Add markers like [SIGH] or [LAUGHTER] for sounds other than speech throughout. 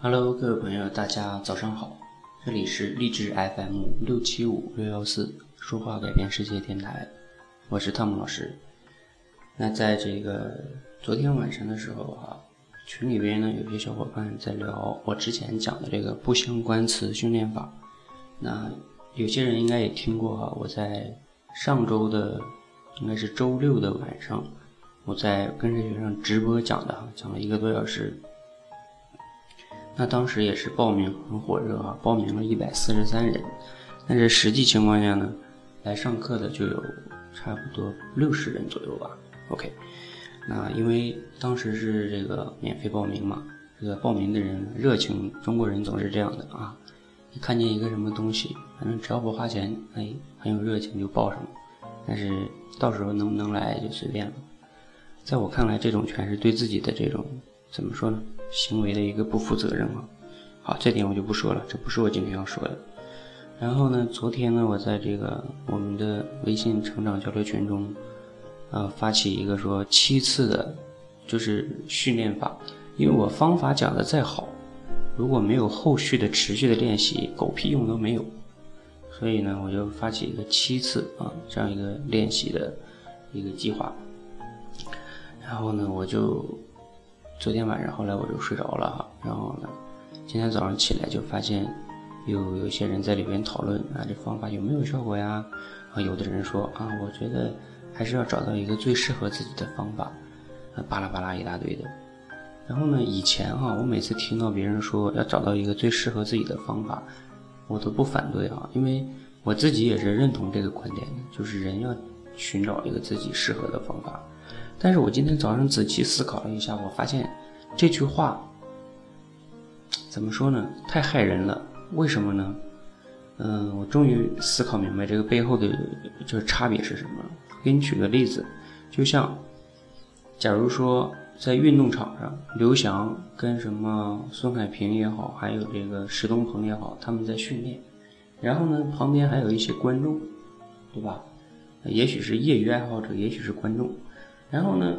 Hello，各位朋友，大家早上好，这里是励志 FM 六七五六幺四说话改变世界电台，我是汤姆老师。那在这个昨天晚上的时候啊，群里边呢有些小伙伴在聊我之前讲的这个不相关词训练法。那有些人应该也听过哈，我在上周的应该是周六的晚上，我在跟着学生直播讲的哈，讲了一个多小时。那当时也是报名很火热啊，报名了一百四十三人，但是实际情况下呢，来上课的就有差不多六十人左右吧。OK，那因为当时是这个免费报名嘛，这个报名的人热情，中国人总是这样的啊，一看见一个什么东西，反正只要不花钱，哎，很有热情就报上了，但是到时候能不能来就随便了。在我看来，这种全是对自己的这种怎么说呢？行为的一个不负责任啊，好，这点我就不说了，这不是我今天要说的。然后呢，昨天呢，我在这个我们的微信成长交流群中，呃，发起一个说七次的，就是训练法，因为我方法讲的再好，如果没有后续的持续的练习，狗屁用都没有。所以呢，我就发起一个七次啊这样一个练习的一个计划。然后呢，我就。昨天晚上，后来我就睡着了哈，然后呢，今天早上起来就发现，有有些人在里边讨论啊，这方法有没有效果呀？啊，有的人说啊，我觉得还是要找到一个最适合自己的方法，啊，巴拉巴拉一大堆的。然后呢，以前哈，我每次听到别人说要找到一个最适合自己的方法，我都不反对啊，因为我自己也是认同这个观点的，就是人要寻找一个自己适合的方法。但是我今天早上仔细思考了一下，我发现这句话怎么说呢？太害人了。为什么呢？嗯，我终于思考明白这个背后的就是差别是什么。给你举个例子，就像假如说在运动场上，刘翔跟什么孙海平也好，还有这个石东鹏也好，他们在训练，然后呢，旁边还有一些观众，对吧？也许是业余爱好者，也许是观众。然后呢，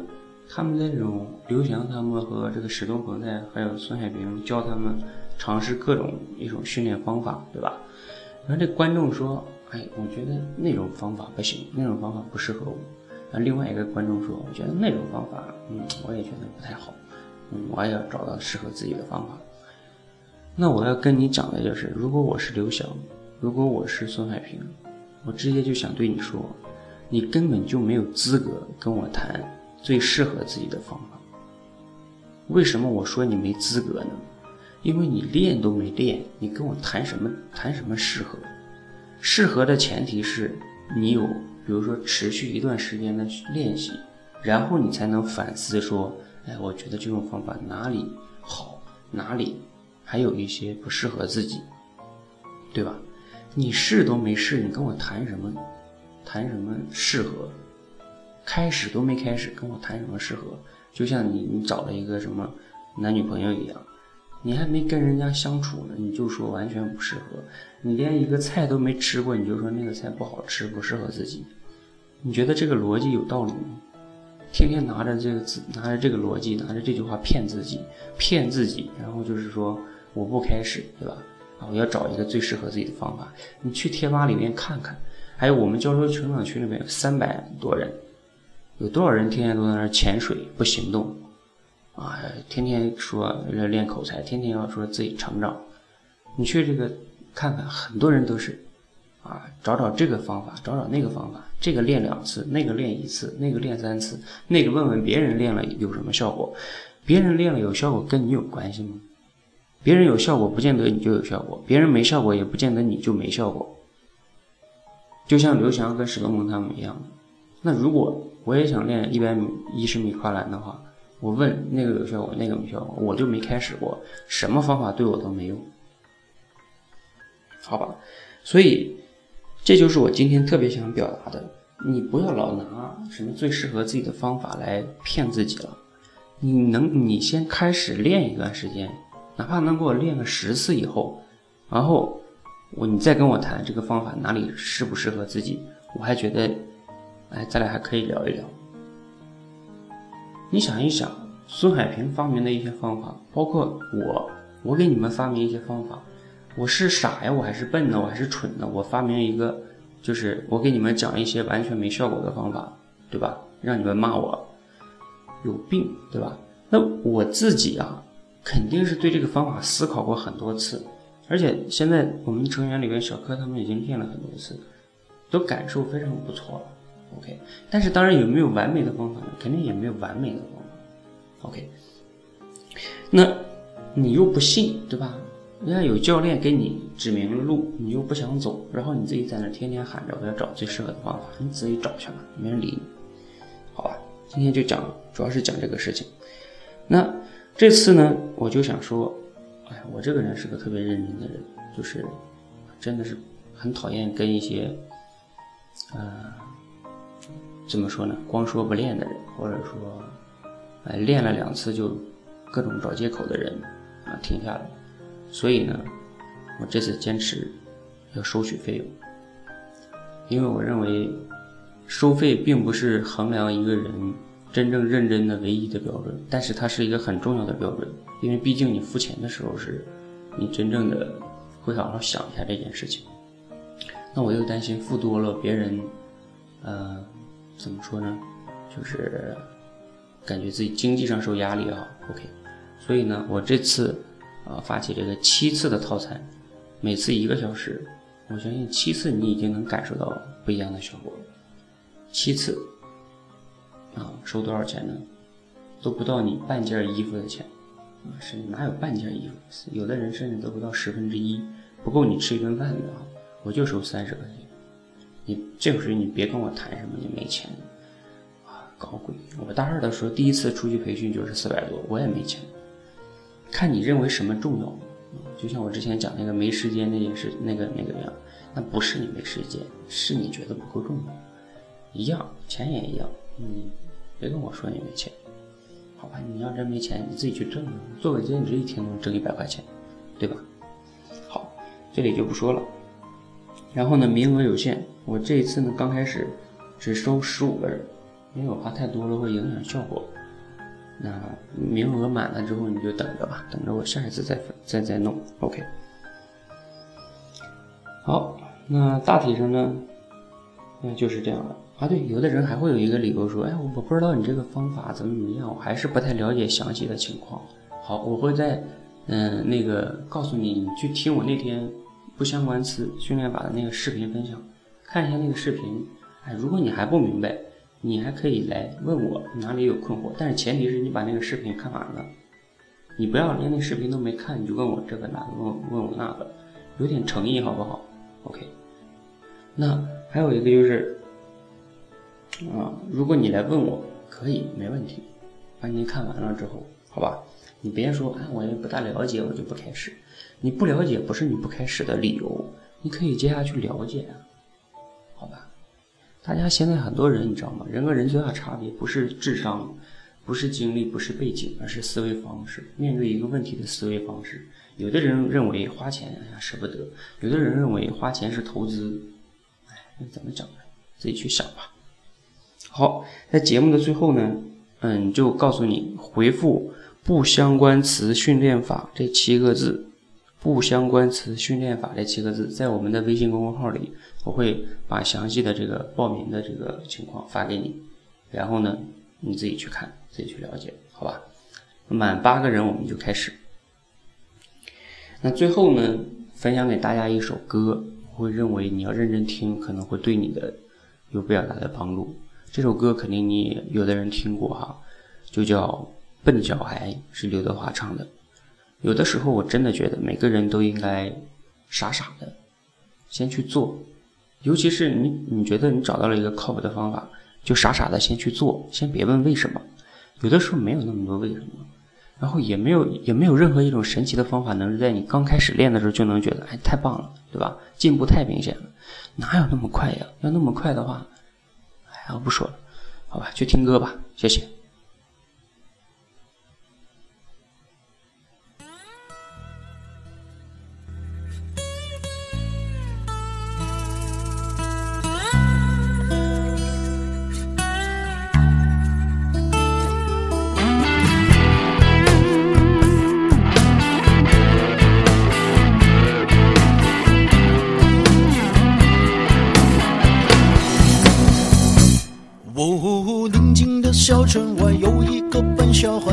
他们这种刘翔他们和这个史东鹏在，还有孙海平教他们尝试各种一种训练方法，对吧？然后这观众说：“哎，我觉得那种方法不行，那种方法不适合我。”啊，另外一个观众说：“我觉得那种方法，嗯，我也觉得不太好，嗯，我也要找到适合自己的方法。”那我要跟你讲的就是，如果我是刘翔，如果我是孙海平，我直接就想对你说。你根本就没有资格跟我谈最适合自己的方法。为什么我说你没资格呢？因为你练都没练，你跟我谈什么谈什么适合？适合的前提是你有，比如说持续一段时间的练习，然后你才能反思说，哎，我觉得这种方法哪里好，哪里还有一些不适合自己，对吧？你试都没试，你跟我谈什么？谈什么适合？开始都没开始，跟我谈什么适合？就像你你找了一个什么男女朋友一样，你还没跟人家相处呢，你就说完全不适合。你连一个菜都没吃过，你就说那个菜不好吃，不适合自己。你觉得这个逻辑有道理吗？天天拿着这个字，拿着这个逻辑，拿着这句话骗自己，骗自己，然后就是说我不开始，对吧？啊，我要找一个最适合自己的方法。你去贴吧里面看看。还有我们交流成长群里面有三百多人，有多少人天天都在那潜水不行动，啊，天天说要练口才，天天要说自己成长。你去这个看看，很多人都是，啊，找找这个方法，找找那个方法，这个练两次，那个练一次，那个练三次，那个问问别人练了有什么效果，别人练了有效果跟你有关系吗？别人有效果不见得你就有效果，别人没效果也不见得你就没效果。就像刘翔跟史东鹏他们一样，那如果我也想练一百米一十米跨栏的话，我问那个有效果，那个没效果，我就没开始过，什么方法对我都没用，好吧？所以这就是我今天特别想表达的，你不要老拿什么最适合自己的方法来骗自己了，你能你先开始练一段时间，哪怕能给我练个十次以后，然后。我你再跟我谈这个方法哪里适不适合自己，我还觉得，哎，咱俩还可以聊一聊。你想一想，孙海平发明的一些方法，包括我我给你们发明一些方法，我是傻呀，我还是笨呢，我还是蠢呢？我发明一个，就是我给你们讲一些完全没效果的方法，对吧？让你们骂我有病，对吧？那我自己啊，肯定是对这个方法思考过很多次，而且现在我们成员里面小柯他们已经练了很多次，都感受非常不错了。OK，但是当然有没有完美的方法呢？肯定也没有完美的方法。OK，那你又不信，对吧？人家有教练给你指明了路，你又不想走，然后你自己在那天天喊着我要找最适合的方法，你自己找去吧，没人理你。好吧，今天就讲，主要是讲这个事情。那这次呢，我就想说，哎，我这个人是个特别认真的人，就是真的是很讨厌跟一些，呃。怎么说呢？光说不练的人，或者说，哎，练了两次就各种找借口的人啊，停下来。所以呢，我这次坚持要收取费用，因为我认为收费并不是衡量一个人真正认真的唯一的标准，但是它是一个很重要的标准，因为毕竟你付钱的时候是，你真正的会好好想一下这件事情。那我又担心付多了，别人，呃。怎么说呢？就是感觉自己经济上受压力哈。OK，所以呢，我这次啊发起这个七次的套餐，每次一个小时，我相信七次你已经能感受到不一样的效果。七次啊，收多少钱呢？都不到你半件衣服的钱啊，是哪有半件衣服？有的人甚至都不到十分之一，不够你吃一顿饭的啊。我就收三十块钱。你这个时候你别跟我谈什么你没钱啊，搞鬼！我大二的时候第一次出去培训就是四百多，我也没钱。看你认为什么重要，就像我之前讲那个没时间那件事，那个那个样，那不是你没时间，是你觉得不够重要。一样，钱也一样，你别跟我说你没钱，好吧？你要真没钱，你自己去挣啊，做个兼职一天能挣一百块钱，对吧？好，这里就不说了。然后呢，名额有限。我这一次呢，刚开始只收十五个人，因为我怕太多了会影响效果。那名额满了之后，你就等着吧，等着我下一次再再再弄。OK。好，那大体上呢，那就是这样的啊。对，有的人还会有一个理由说，哎，我不知道你这个方法怎么怎么样，我还是不太了解详细的情况。好，我会在嗯那个告诉你，你去听我那天。不相关词训练法的那个视频分享，看一下那个视频。哎，如果你还不明白，你还可以来问我哪里有困惑。但是前提是你把那个视频看完了，你不要连那视频都没看你就问我这个那个问问我那个，有点诚意好不好？OK。那还有一个就是，啊，如果你来问我，可以没问题，把你看完了之后，好吧？你别说，哎，我也不大了解，我就不开始。你不了解不是你不开始的理由，你可以接下去了解啊，好吧？大家现在很多人你知道吗？人和人最大差别不是智商，不是经历，不是背景，而是思维方式。面对一个问题的思维方式，有的人认为花钱哎呀舍不得，有的人认为花钱是投资，哎，那怎么整呢？自己去想吧。好，在节目的最后呢，嗯，就告诉你回复“不相关词训练法”这七个字。不相关词训练法这七个字，在我们的微信公众号里，我会把详细的这个报名的这个情况发给你，然后呢，你自己去看，自己去了解，好吧？满八个人我们就开始。那最后呢，分享给大家一首歌，我会认为你要认真听，可能会对你的有比较大的帮助。这首歌肯定你有的人听过哈，就叫《笨小孩》，是刘德华唱的。有的时候，我真的觉得每个人都应该傻傻的先去做，尤其是你，你觉得你找到了一个靠谱的方法，就傻傻的先去做，先别问为什么。有的时候没有那么多为什么，然后也没有 [LAUGHS] 也没有任何一种神奇的方法能在你刚开始练的时候就能觉得哎太棒了，对吧？进步太明显了，哪有那么快呀？要那么快的话，我不说了，好吧，去听歌吧，谢谢。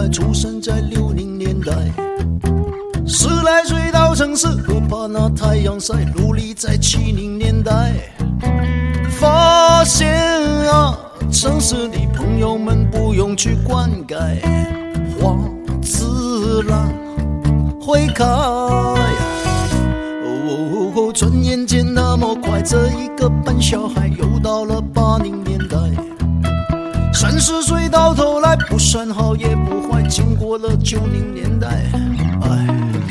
出生在六零年代，十来岁到城市，不怕那太阳晒，努力在七零年代，发现啊，城市里朋友们不用去灌溉，花自然会开。哦，转眼间那么快，这一个笨小孩又到了八零年代。三十岁到头来不算好也不坏，经过了九零年代，哎，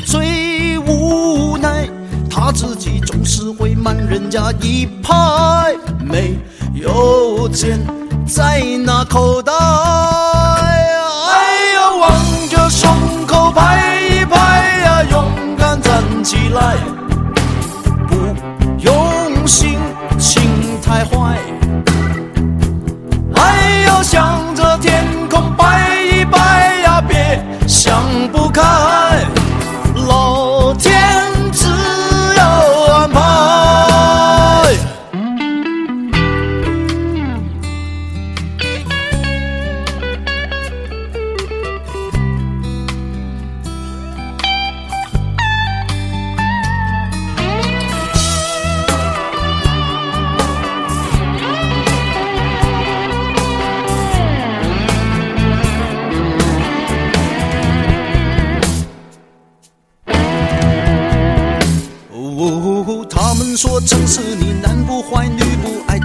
最无奈他自己总是会慢人家一拍，没有钱在那口袋，哎呀，望着双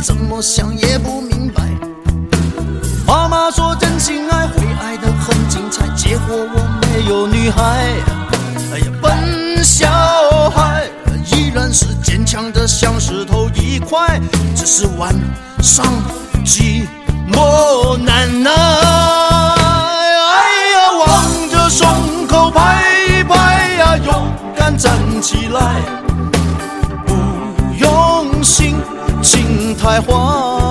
怎么想也不明白。妈妈说真心爱会爱得很精彩，结果我没有女孩。哎呀，笨小孩依然是坚强的像石头一块，只是晚上寂寞难耐。哎呀，望着胸口拍一拍呀，勇敢站起来。情太慌，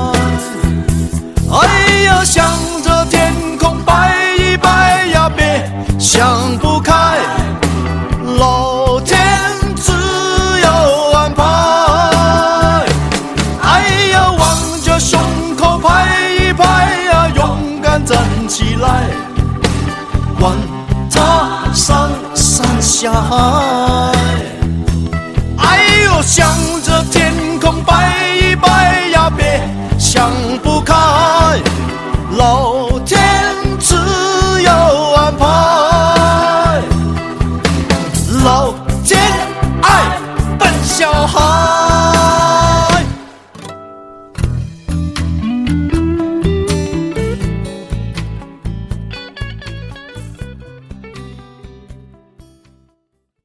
想不开，老